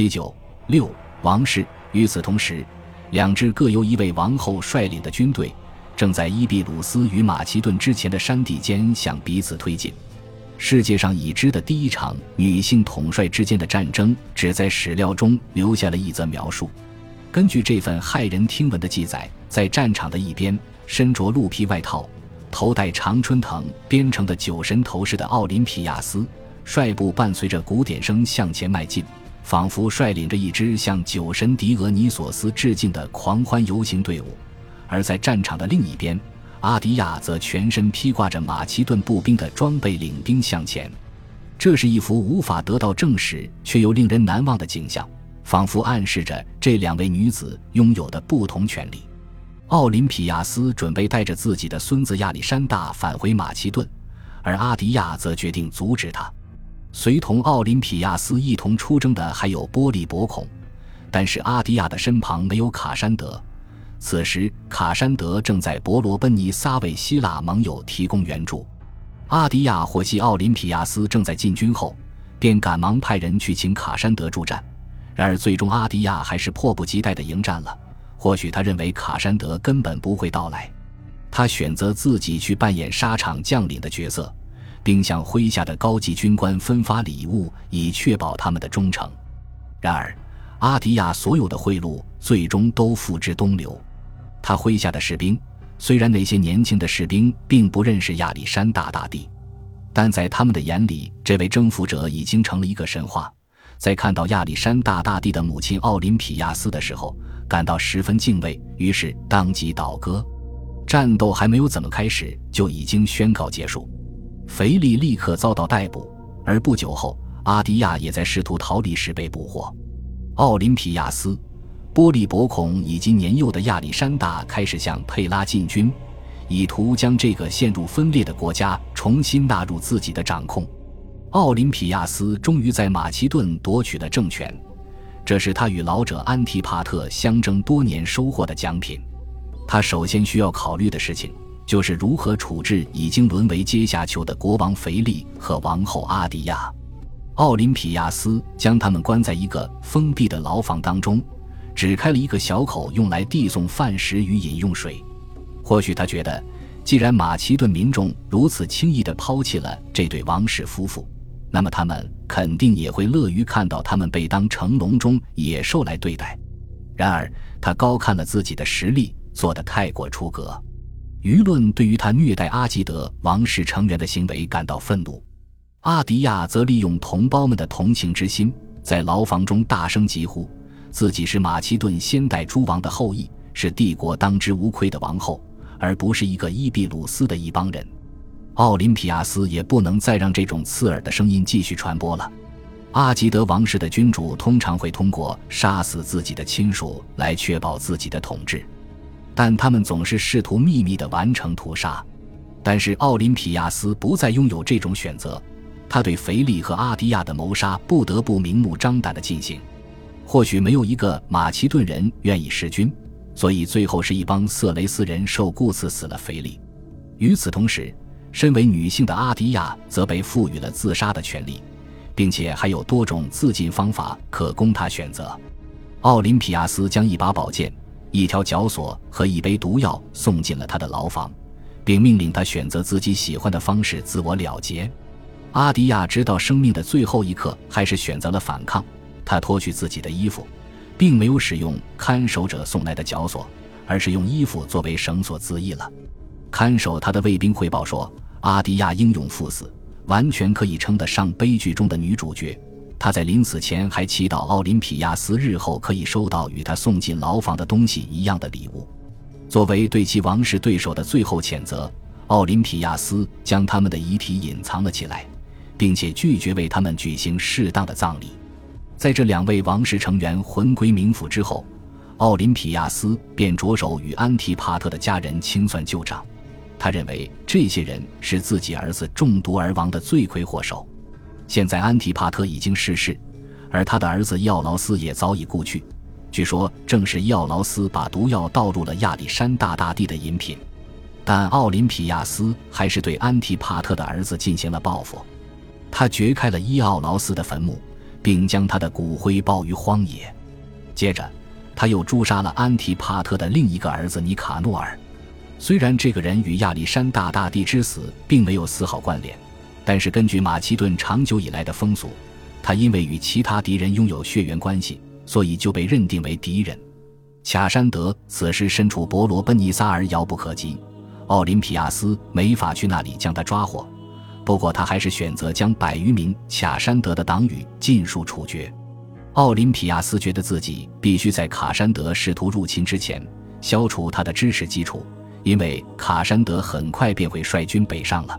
七九六王室。与此同时，两支各由一位王后率领的军队，正在伊比鲁斯与马其顿之前的山地间向彼此推进。世界上已知的第一场女性统帅之间的战争，只在史料中留下了一则描述。根据这份骇人听闻的记载，在战场的一边，身着鹿皮外套、头戴常春藤编成的酒神头饰的奥林匹亚斯，率部伴随着鼓点声向前迈进。仿佛率领着一支向酒神狄俄尼索斯致敬的狂欢游行队伍，而在战场的另一边，阿迪亚则全身披挂着马其顿步兵的装备领兵向前。这是一幅无法得到证实却又令人难忘的景象，仿佛暗示着这两位女子拥有的不同权利。奥林匹亚斯准备带着自己的孙子亚历山大返回马其顿，而阿迪亚则决定阻止他。随同奥林匹亚斯一同出征的还有波利伯孔，但是阿迪亚的身旁没有卡山德。此时，卡山德正在伯罗奔尼撒为希腊盟友提供援助。阿迪亚获悉奥林匹亚斯正在进军后，便赶忙派人去请卡山德助战。然而，最终阿迪亚还是迫不及待地迎战了。或许他认为卡山德根本不会到来，他选择自己去扮演沙场将领的角色。并向麾下的高级军官分发礼物，以确保他们的忠诚。然而，阿迪亚所有的贿赂最终都付之东流。他麾下的士兵，虽然那些年轻的士兵并不认识亚历山大大帝，但在他们的眼里，这位征服者已经成了一个神话。在看到亚历山大大帝的母亲奥林匹亚斯的时候，感到十分敬畏，于是当即倒戈。战斗还没有怎么开始，就已经宣告结束。腓力立刻遭到逮捕，而不久后，阿迪亚也在试图逃离时被捕获。奥林匹亚斯、波利伯孔以及年幼的亚历山大开始向佩拉进军，以图将这个陷入分裂的国家重新纳入自己的掌控。奥林匹亚斯终于在马其顿夺取了政权，这是他与老者安提帕特相争多年收获的奖品。他首先需要考虑的事情。就是如何处置已经沦为阶下囚的国王腓力和王后阿迪亚。奥林匹亚斯将他们关在一个封闭的牢房当中，只开了一个小口用来递送饭食与饮用水。或许他觉得，既然马其顿民众如此轻易地抛弃了这对王室夫妇，那么他们肯定也会乐于看到他们被当成笼中野兽来对待。然而，他高看了自己的实力，做得太过出格。舆论对于他虐待阿基德王室成员的行为感到愤怒，阿迪亚则利用同胞们的同情之心，在牢房中大声疾呼，自己是马其顿先代诸王的后裔，是帝国当之无愧的王后，而不是一个伊比鲁斯的一帮人。奥林匹亚斯也不能再让这种刺耳的声音继续传播了。阿基德王室的君主通常会通过杀死自己的亲属来确保自己的统治。但他们总是试图秘密地完成屠杀，但是奥林匹亚斯不再拥有这种选择，他对腓力和阿迪亚的谋杀不得不明目张胆地进行。或许没有一个马其顿人愿意弑君，所以最后是一帮色雷斯人受雇刺死了腓力。与此同时，身为女性的阿迪亚则被赋予了自杀的权利，并且还有多种自尽方法可供她选择。奥林匹亚斯将一把宝剑。一条绞索和一杯毒药送进了他的牢房，并命令他选择自己喜欢的方式自我了结。阿迪亚直到生命的最后一刻还是选择了反抗。他脱去自己的衣服，并没有使用看守者送来的绞索，而是用衣服作为绳索自缢了。看守他的卫兵汇报说，阿迪亚英勇赴死，完全可以称得上悲剧中的女主角。他在临死前还祈祷奥林匹亚斯日后可以收到与他送进牢房的东西一样的礼物，作为对其王室对手的最后谴责，奥林匹亚斯将他们的遗体隐藏了起来，并且拒绝为他们举行适当的葬礼。在这两位王室成员魂归冥府之后，奥林匹亚斯便着手与安提帕特的家人清算旧账。他认为这些人是自己儿子中毒而亡的罪魁祸首。现在安提帕特已经逝世，而他的儿子伊奥劳斯也早已故去。据说正是伊奥劳斯把毒药倒入了亚历山大大帝的饮品。但奥林匹亚斯还是对安提帕特的儿子进行了报复。他掘开了伊奥劳斯的坟墓，并将他的骨灰包于荒野。接着，他又诛杀了安提帕特的另一个儿子尼卡诺尔。虽然这个人与亚历山大大帝之死并没有丝毫关联，但是根据马其顿长久以来的风俗，他因为与其他敌人拥有血缘关系，所以就被认定为敌人。卡山德此时身处伯罗奔尼撒而遥不可及，奥林匹亚斯没法去那里将他抓获。不过他还是选择将百余名卡山德的党羽尽数处决。奥林匹亚斯觉得自己必须在卡山德试图入侵之前消除他的支持基础，因为卡山德很快便会率军北上了。